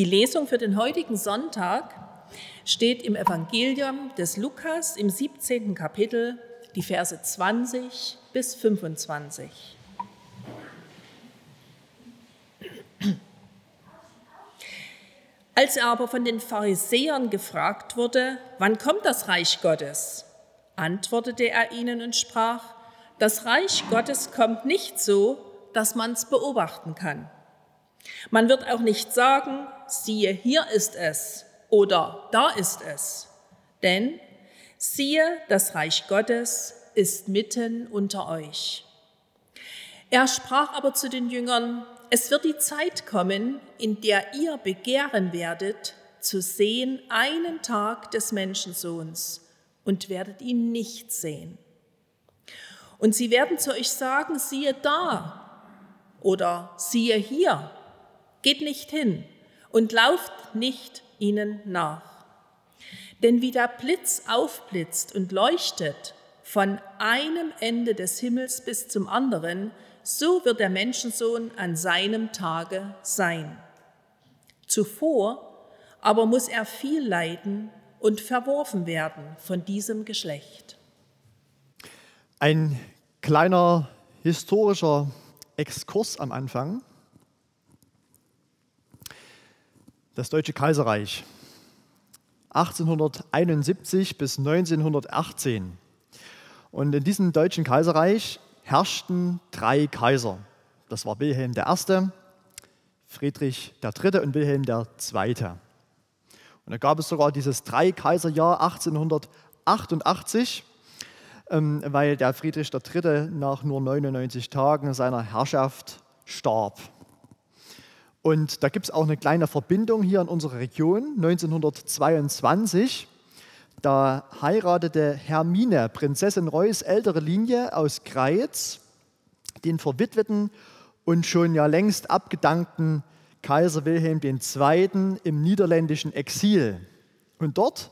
Die Lesung für den heutigen Sonntag steht im Evangelium des Lukas im 17. Kapitel, die Verse 20 bis 25. Als er aber von den Pharisäern gefragt wurde, wann kommt das Reich Gottes, antwortete er ihnen und sprach, das Reich Gottes kommt nicht so, dass man es beobachten kann. Man wird auch nicht sagen, siehe, hier ist es oder da ist es. Denn siehe, das Reich Gottes ist mitten unter euch. Er sprach aber zu den Jüngern, es wird die Zeit kommen, in der ihr begehren werdet, zu sehen einen Tag des Menschensohns und werdet ihn nicht sehen. Und sie werden zu euch sagen, siehe da oder siehe hier, geht nicht hin und lauft nicht ihnen nach. Denn wie der Blitz aufblitzt und leuchtet von einem Ende des Himmels bis zum anderen, so wird der Menschensohn an seinem Tage sein. Zuvor aber muss er viel leiden und verworfen werden von diesem Geschlecht. Ein kleiner historischer Exkurs am Anfang. Das Deutsche Kaiserreich 1871 bis 1918. Und in diesem Deutschen Kaiserreich herrschten drei Kaiser. Das war Wilhelm I., Friedrich III. und Wilhelm II. Und da gab es sogar dieses Drei-Kaiser-Jahr 1888, ähm, weil der Friedrich III. nach nur 99 Tagen seiner Herrschaft starb. Und da gibt es auch eine kleine Verbindung hier in unserer Region. 1922, da heiratete Hermine, Prinzessin Reuß ältere Linie aus Greiz, den verwitweten und schon ja längst abgedankten Kaiser Wilhelm II. im niederländischen Exil. Und dort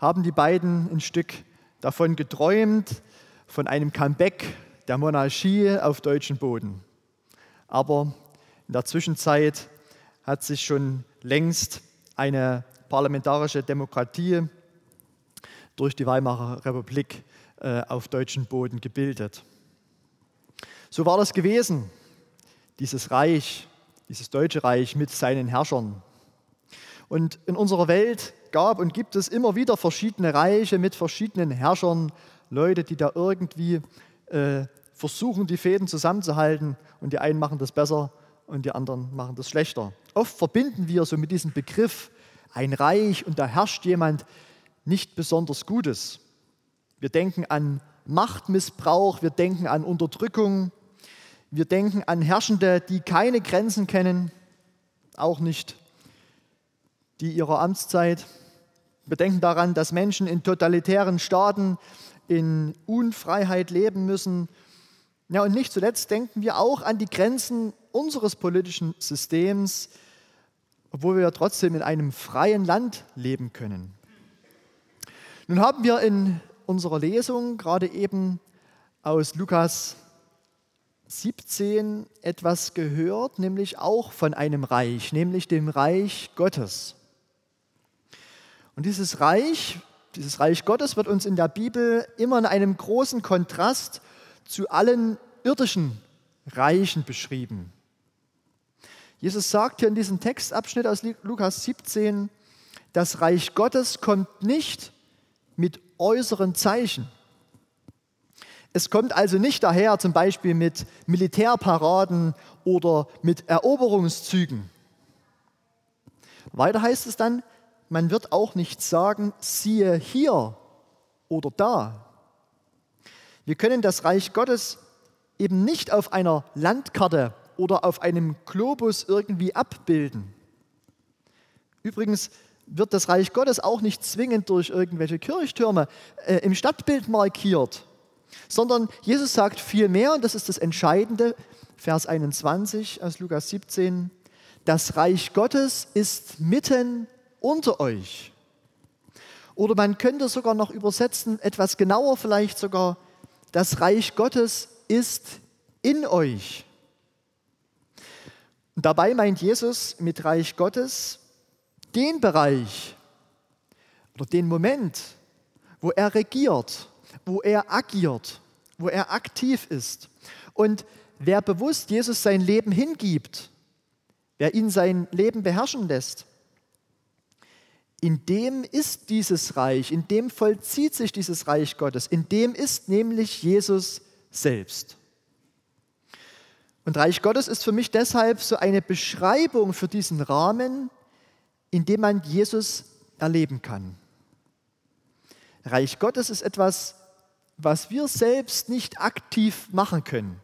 haben die beiden ein Stück davon geträumt, von einem Comeback der Monarchie auf deutschem Boden. Aber in der Zwischenzeit hat sich schon längst eine parlamentarische Demokratie durch die Weimarer Republik äh, auf deutschem Boden gebildet. So war das gewesen, dieses Reich dieses Deutsche Reich mit seinen Herrschern. Und in unserer Welt gab und gibt es immer wieder verschiedene Reiche mit verschiedenen Herrschern, Leute, die da irgendwie äh, versuchen, die Fäden zusammenzuhalten. Und die einen machen das besser und die anderen machen das schlechter. Oft verbinden wir so mit diesem Begriff ein Reich und da herrscht jemand nicht besonders Gutes. Wir denken an Machtmissbrauch, wir denken an Unterdrückung, wir denken an Herrschende, die keine Grenzen kennen, auch nicht die ihrer Amtszeit. Wir denken daran, dass Menschen in totalitären Staaten in Unfreiheit leben müssen. Ja, und nicht zuletzt denken wir auch an die Grenzen unseres politischen Systems, obwohl wir ja trotzdem in einem freien Land leben können. Nun haben wir in unserer Lesung gerade eben aus Lukas 17 etwas gehört, nämlich auch von einem Reich, nämlich dem Reich Gottes. Und dieses Reich, dieses Reich Gottes wird uns in der Bibel immer in einem großen Kontrast zu allen irdischen Reichen beschrieben. Jesus sagt hier in diesem Textabschnitt aus Lukas 17, das Reich Gottes kommt nicht mit äußeren Zeichen. Es kommt also nicht daher zum Beispiel mit Militärparaden oder mit Eroberungszügen. Weiter heißt es dann, man wird auch nicht sagen, siehe hier oder da. Wir können das Reich Gottes eben nicht auf einer Landkarte oder auf einem Globus irgendwie abbilden. Übrigens wird das Reich Gottes auch nicht zwingend durch irgendwelche Kirchtürme äh, im Stadtbild markiert sondern Jesus sagt viel mehr, und das ist das Entscheidende, Vers 21 aus Lukas 17, das Reich Gottes ist mitten unter euch. Oder man könnte sogar noch übersetzen, etwas genauer vielleicht sogar, das Reich Gottes ist in euch. Dabei meint Jesus mit Reich Gottes den Bereich oder den Moment, wo er regiert, wo er agiert, wo er aktiv ist. Und wer bewusst Jesus sein Leben hingibt, wer ihn sein Leben beherrschen lässt, in dem ist dieses Reich, in dem vollzieht sich dieses Reich Gottes, in dem ist nämlich Jesus selbst. Und Reich Gottes ist für mich deshalb so eine Beschreibung für diesen Rahmen, in dem man Jesus erleben kann. Reich Gottes ist etwas, was wir selbst nicht aktiv machen können.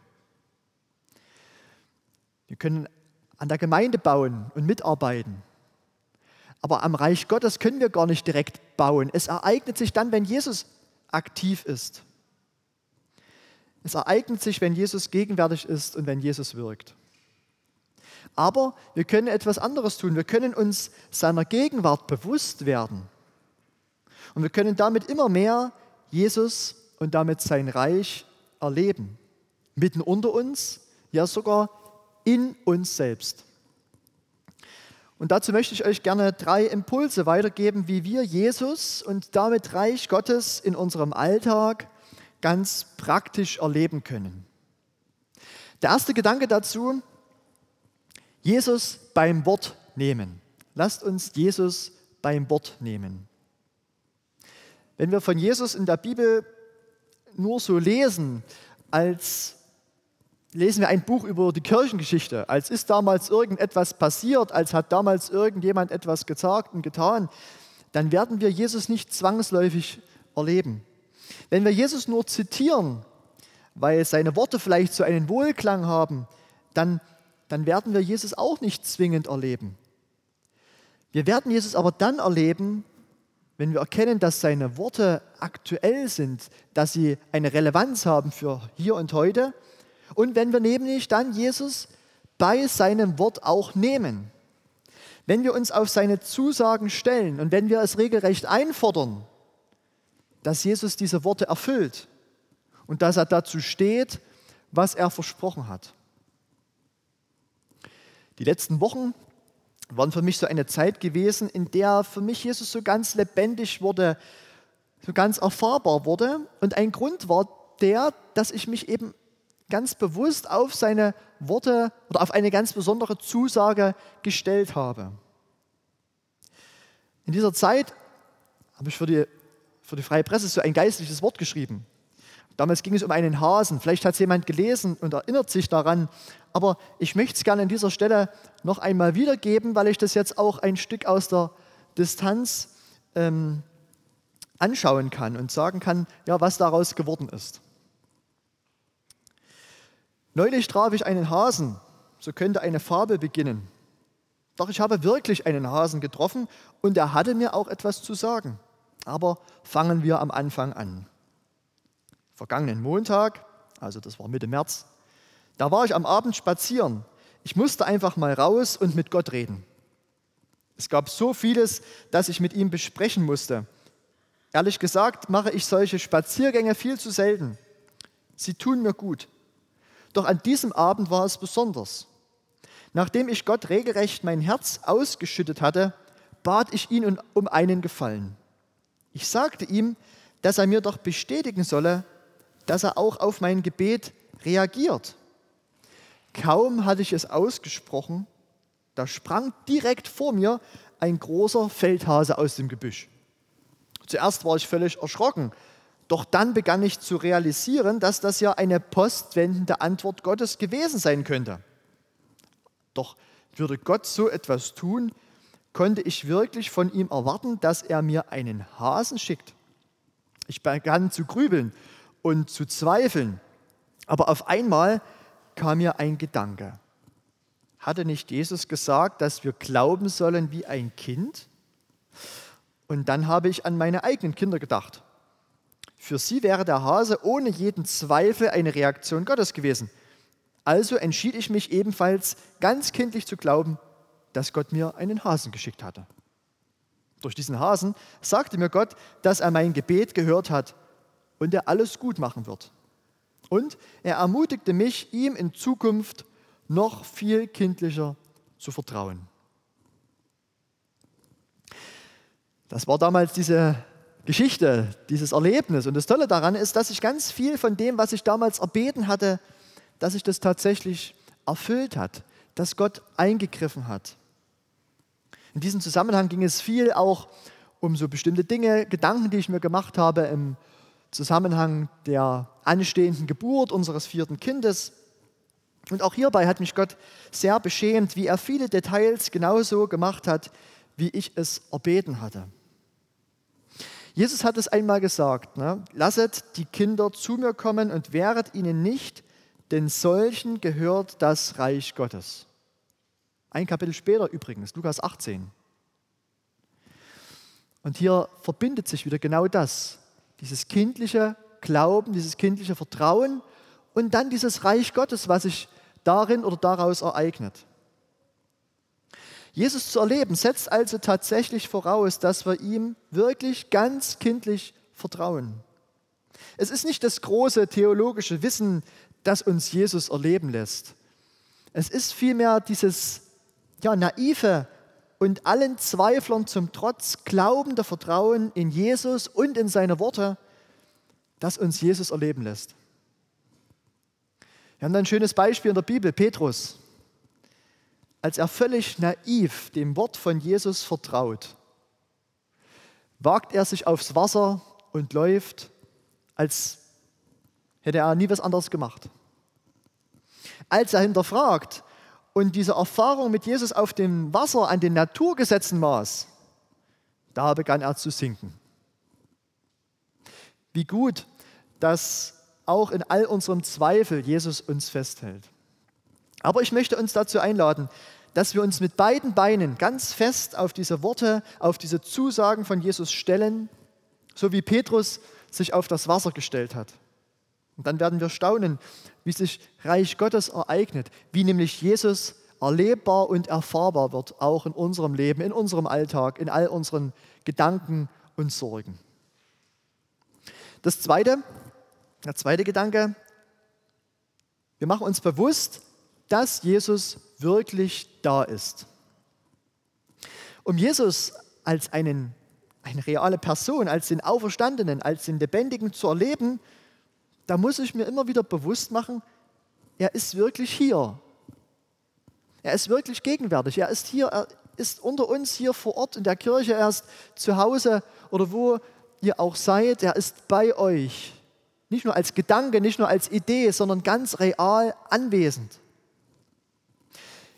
Wir können an der Gemeinde bauen und mitarbeiten. Aber am Reich Gottes können wir gar nicht direkt bauen. Es ereignet sich dann, wenn Jesus aktiv ist. Es ereignet sich, wenn Jesus gegenwärtig ist und wenn Jesus wirkt. Aber wir können etwas anderes tun. Wir können uns seiner Gegenwart bewusst werden. Und wir können damit immer mehr Jesus und damit sein Reich erleben. Mitten unter uns, ja sogar in uns selbst. Und dazu möchte ich euch gerne drei Impulse weitergeben, wie wir Jesus und damit Reich Gottes in unserem Alltag ganz praktisch erleben können. Der erste Gedanke dazu, Jesus beim Wort nehmen. Lasst uns Jesus beim Wort nehmen. Wenn wir von Jesus in der Bibel nur so lesen, als lesen wir ein Buch über die Kirchengeschichte, als ist damals irgendetwas passiert, als hat damals irgendjemand etwas gesagt und getan, dann werden wir Jesus nicht zwangsläufig erleben. Wenn wir Jesus nur zitieren, weil seine Worte vielleicht so einen Wohlklang haben, dann, dann werden wir Jesus auch nicht zwingend erleben. Wir werden Jesus aber dann erleben, wenn wir erkennen, dass seine Worte aktuell sind, dass sie eine Relevanz haben für hier und heute und wenn wir nämlich dann Jesus bei seinem Wort auch nehmen. Wenn wir uns auf seine Zusagen stellen und wenn wir es regelrecht einfordern, dass Jesus diese Worte erfüllt und dass er dazu steht, was er versprochen hat. Die letzten Wochen waren für mich so eine Zeit gewesen, in der für mich Jesus so ganz lebendig wurde, so ganz erfahrbar wurde. Und ein Grund war der, dass ich mich eben ganz bewusst auf seine Worte oder auf eine ganz besondere Zusage gestellt habe. In dieser Zeit habe ich für die, für die Freie Presse so ein geistliches Wort geschrieben. Damals ging es um einen Hasen. Vielleicht hat es jemand gelesen und erinnert sich daran. Aber ich möchte es gerne an dieser Stelle noch einmal wiedergeben, weil ich das jetzt auch ein Stück aus der Distanz ähm, anschauen kann und sagen kann, ja, was daraus geworden ist. Neulich traf ich einen Hasen, so könnte eine Fabel beginnen. Doch ich habe wirklich einen Hasen getroffen und er hatte mir auch etwas zu sagen. Aber fangen wir am Anfang an. Vergangenen Montag, also das war Mitte März, da war ich am Abend spazieren. Ich musste einfach mal raus und mit Gott reden. Es gab so vieles, das ich mit ihm besprechen musste. Ehrlich gesagt mache ich solche Spaziergänge viel zu selten. Sie tun mir gut. Doch an diesem Abend war es besonders. Nachdem ich Gott regelrecht mein Herz ausgeschüttet hatte, bat ich ihn um einen Gefallen. Ich sagte ihm, dass er mir doch bestätigen solle, dass er auch auf mein Gebet reagiert. Kaum hatte ich es ausgesprochen, da sprang direkt vor mir ein großer Feldhase aus dem Gebüsch. Zuerst war ich völlig erschrocken, doch dann begann ich zu realisieren, dass das ja eine postwendende Antwort Gottes gewesen sein könnte. Doch würde Gott so etwas tun, konnte ich wirklich von ihm erwarten, dass er mir einen Hasen schickt. Ich begann zu grübeln und zu zweifeln, aber auf einmal kam mir ein Gedanke. Hatte nicht Jesus gesagt, dass wir glauben sollen wie ein Kind? Und dann habe ich an meine eigenen Kinder gedacht. Für sie wäre der Hase ohne jeden Zweifel eine Reaktion Gottes gewesen. Also entschied ich mich ebenfalls ganz kindlich zu glauben, dass Gott mir einen Hasen geschickt hatte. Durch diesen Hasen sagte mir Gott, dass er mein Gebet gehört hat und er alles gut machen wird. Und er ermutigte mich, ihm in Zukunft noch viel kindlicher zu vertrauen. Das war damals diese Geschichte, dieses Erlebnis. Und das Tolle daran ist, dass ich ganz viel von dem, was ich damals erbeten hatte, dass sich das tatsächlich erfüllt hat, dass Gott eingegriffen hat. In diesem Zusammenhang ging es viel auch um so bestimmte Dinge, Gedanken, die ich mir gemacht habe im Zusammenhang der anstehenden Geburt unseres vierten Kindes. Und auch hierbei hat mich Gott sehr beschämt, wie er viele Details genauso gemacht hat, wie ich es erbeten hatte. Jesus hat es einmal gesagt, ne? lasset die Kinder zu mir kommen und wehret ihnen nicht, denn solchen gehört das Reich Gottes. Ein Kapitel später übrigens, Lukas 18. Und hier verbindet sich wieder genau das, dieses kindliche Glauben, dieses kindliche Vertrauen und dann dieses Reich Gottes, was sich darin oder daraus ereignet. Jesus zu erleben setzt also tatsächlich voraus, dass wir ihm wirklich ganz kindlich vertrauen. Es ist nicht das große theologische Wissen, das uns Jesus erleben lässt. Es ist vielmehr dieses ja, naive und allen Zweiflern zum Trotz glaubende Vertrauen in Jesus und in seine Worte, das uns Jesus erleben lässt. Wir haben ein schönes Beispiel in der Bibel, Petrus als er völlig naiv dem Wort von Jesus vertraut, wagt er sich aufs Wasser und läuft, als hätte er nie was anderes gemacht. Als er hinterfragt und diese Erfahrung mit Jesus auf dem Wasser an den Naturgesetzen maß, da begann er zu sinken. Wie gut, dass auch in all unserem Zweifel Jesus uns festhält. Aber ich möchte uns dazu einladen, dass wir uns mit beiden Beinen ganz fest auf diese Worte, auf diese Zusagen von Jesus stellen, so wie Petrus sich auf das Wasser gestellt hat. Und dann werden wir staunen, wie sich Reich Gottes ereignet, wie nämlich Jesus erlebbar und erfahrbar wird, auch in unserem Leben, in unserem Alltag, in all unseren Gedanken und Sorgen. Das zweite, der zweite Gedanke, wir machen uns bewusst, dass Jesus wirklich da ist. Um Jesus als einen, eine reale Person, als den Auferstandenen, als den Lebendigen zu erleben, da muss ich mir immer wieder bewusst machen, er ist wirklich hier. Er ist wirklich gegenwärtig. Er ist hier, er ist unter uns hier vor Ort in der Kirche, er ist zu Hause oder wo ihr auch seid, er ist bei euch. Nicht nur als Gedanke, nicht nur als Idee, sondern ganz real anwesend.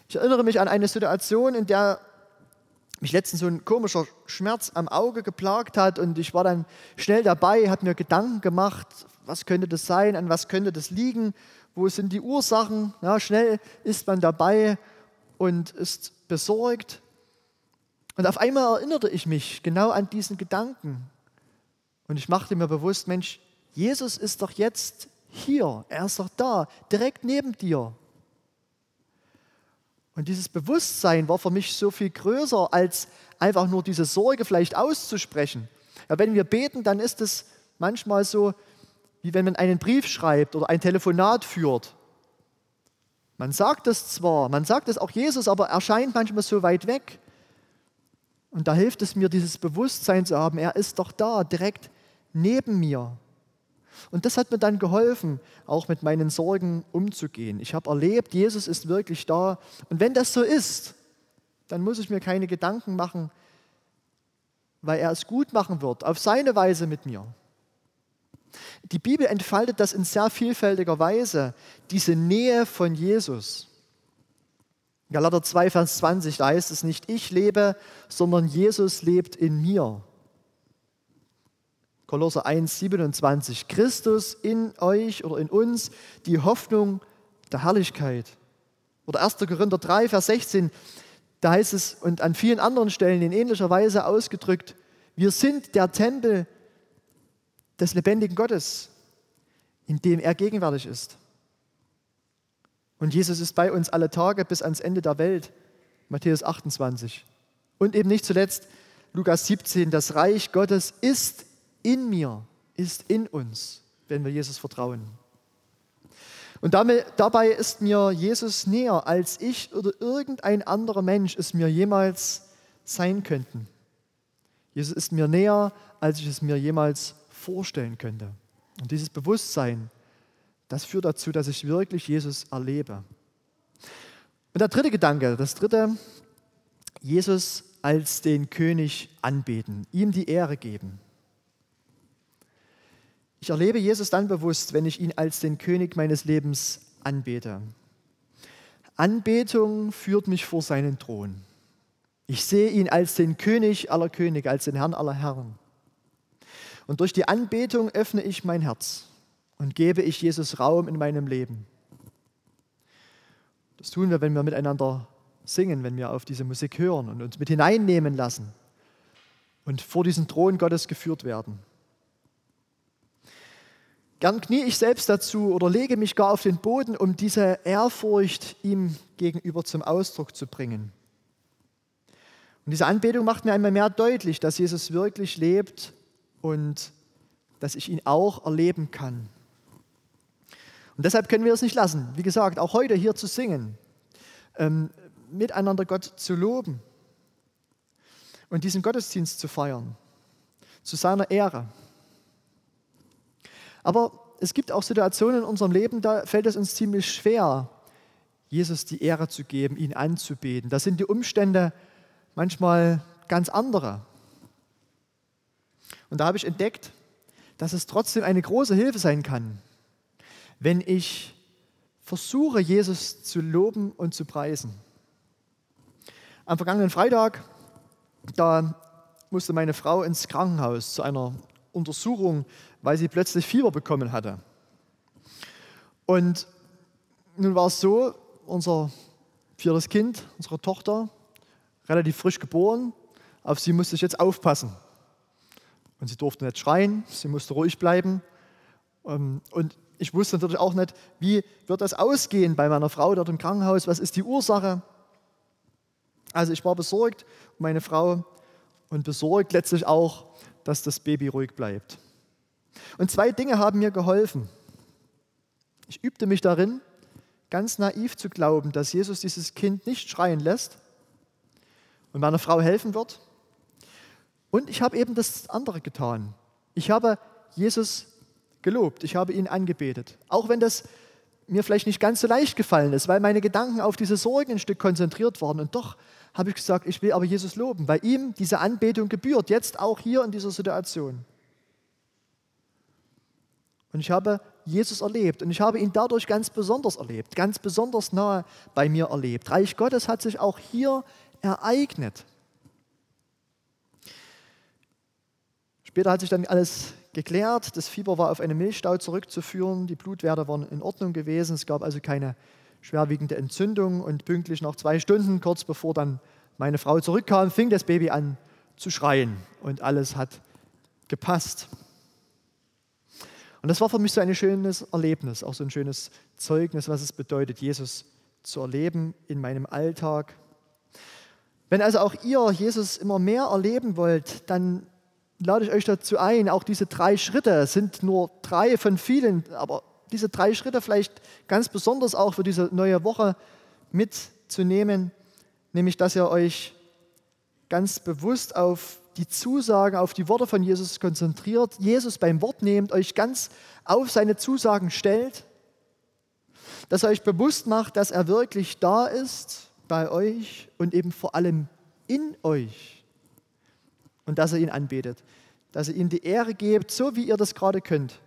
Ich erinnere mich an eine Situation, in der mich letztens so ein komischer Schmerz am Auge geplagt hat und ich war dann schnell dabei, habe mir Gedanken gemacht, was könnte das sein, an was könnte das liegen, wo sind die Ursachen. Ja, schnell ist man dabei und ist besorgt. Und auf einmal erinnerte ich mich genau an diesen Gedanken. Und ich machte mir bewusst, Mensch, Jesus ist doch jetzt hier, er ist doch da, direkt neben dir. Und dieses Bewusstsein war für mich so viel größer, als einfach nur diese Sorge vielleicht auszusprechen. Ja, wenn wir beten, dann ist es manchmal so, wie wenn man einen Brief schreibt oder ein Telefonat führt. Man sagt es zwar, man sagt es auch Jesus, aber er scheint manchmal so weit weg. Und da hilft es mir, dieses Bewusstsein zu haben, er ist doch da, direkt neben mir. Und das hat mir dann geholfen, auch mit meinen Sorgen umzugehen. Ich habe erlebt, Jesus ist wirklich da. Und wenn das so ist, dann muss ich mir keine Gedanken machen, weil er es gut machen wird, auf seine Weise mit mir. Die Bibel entfaltet das in sehr vielfältiger Weise, diese Nähe von Jesus. Galater 2, Vers 20, da heißt es nicht, ich lebe, sondern Jesus lebt in mir. Kolosser 1, 27. Christus in euch oder in uns, die Hoffnung der Herrlichkeit. Oder 1. Korinther 3, Vers 16, da heißt es, und an vielen anderen Stellen in ähnlicher Weise ausgedrückt, wir sind der Tempel des lebendigen Gottes, in dem er gegenwärtig ist. Und Jesus ist bei uns alle Tage bis ans Ende der Welt. Matthäus 28. Und eben nicht zuletzt Lukas 17, das Reich Gottes ist in mir, ist in uns, wenn wir Jesus vertrauen. Und damit, dabei ist mir Jesus näher, als ich oder irgendein anderer Mensch es mir jemals sein könnten. Jesus ist mir näher, als ich es mir jemals vorstellen könnte. Und dieses Bewusstsein, das führt dazu, dass ich wirklich Jesus erlebe. Und der dritte Gedanke, das dritte, Jesus als den König anbeten, ihm die Ehre geben. Ich erlebe Jesus dann bewusst, wenn ich ihn als den König meines Lebens anbete. Anbetung führt mich vor seinen Thron. Ich sehe ihn als den König aller Könige, als den Herrn aller Herren. Und durch die Anbetung öffne ich mein Herz und gebe ich Jesus Raum in meinem Leben. Das tun wir, wenn wir miteinander singen, wenn wir auf diese Musik hören und uns mit hineinnehmen lassen und vor diesen Thron Gottes geführt werden. Gern knie ich selbst dazu oder lege mich gar auf den Boden, um diese Ehrfurcht ihm gegenüber zum Ausdruck zu bringen. Und diese Anbetung macht mir einmal mehr deutlich, dass Jesus wirklich lebt und dass ich ihn auch erleben kann. Und deshalb können wir es nicht lassen, wie gesagt, auch heute hier zu singen, ähm, miteinander Gott zu loben und diesen Gottesdienst zu feiern, zu seiner Ehre. Aber es gibt auch Situationen in unserem Leben, da fällt es uns ziemlich schwer, Jesus die Ehre zu geben, ihn anzubeten. Da sind die Umstände manchmal ganz andere. Und da habe ich entdeckt, dass es trotzdem eine große Hilfe sein kann, wenn ich versuche, Jesus zu loben und zu preisen. Am vergangenen Freitag, da musste meine Frau ins Krankenhaus zu einer Untersuchung, weil sie plötzlich Fieber bekommen hatte. Und nun war es so, unser viertes Kind, unsere Tochter, relativ frisch geboren, auf sie musste ich jetzt aufpassen. Und sie durfte nicht schreien, sie musste ruhig bleiben. Ähm, und ich wusste natürlich auch nicht, wie wird das ausgehen bei meiner Frau dort im Krankenhaus, was ist die Ursache. Also ich war besorgt um meine Frau und besorgt letztlich auch, dass das Baby ruhig bleibt. Und zwei Dinge haben mir geholfen. Ich übte mich darin, ganz naiv zu glauben, dass Jesus dieses Kind nicht schreien lässt und meiner Frau helfen wird. Und ich habe eben das andere getan. Ich habe Jesus gelobt, ich habe ihn angebetet. Auch wenn das mir vielleicht nicht ganz so leicht gefallen ist, weil meine Gedanken auf diese Sorgen ein Stück konzentriert waren. Und doch habe ich gesagt, ich will aber Jesus loben, weil ihm diese Anbetung gebührt, jetzt auch hier in dieser Situation. Und ich habe Jesus erlebt und ich habe ihn dadurch ganz besonders erlebt, ganz besonders nahe bei mir erlebt. Reich Gottes hat sich auch hier ereignet. Später hat sich dann alles geklärt. Das Fieber war auf einen Milchstau zurückzuführen. Die Blutwerte waren in Ordnung gewesen. Es gab also keine schwerwiegende Entzündung. Und pünktlich nach zwei Stunden, kurz bevor dann meine Frau zurückkam, fing das Baby an zu schreien. Und alles hat gepasst. Und das war für mich so ein schönes Erlebnis, auch so ein schönes Zeugnis, was es bedeutet, Jesus zu erleben in meinem Alltag. Wenn also auch ihr Jesus immer mehr erleben wollt, dann lade ich euch dazu ein, auch diese drei Schritte, sind nur drei von vielen, aber diese drei Schritte vielleicht ganz besonders auch für diese neue Woche mitzunehmen, nämlich dass ihr euch ganz bewusst auf die Zusagen, auf die Worte von Jesus konzentriert, Jesus beim Wort nehmt, euch ganz auf seine Zusagen stellt, dass ihr euch bewusst macht, dass er wirklich da ist bei euch und eben vor allem in euch und dass ihr ihn anbetet, dass ihr ihm die Ehre gebt, so wie ihr das gerade könnt.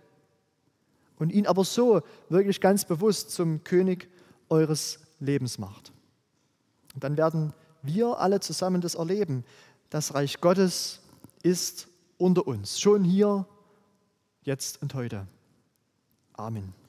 Und ihn aber so wirklich ganz bewusst zum König eures Lebens macht. Und dann werden wir alle zusammen das erleben. Das Reich Gottes ist unter uns, schon hier, jetzt und heute. Amen.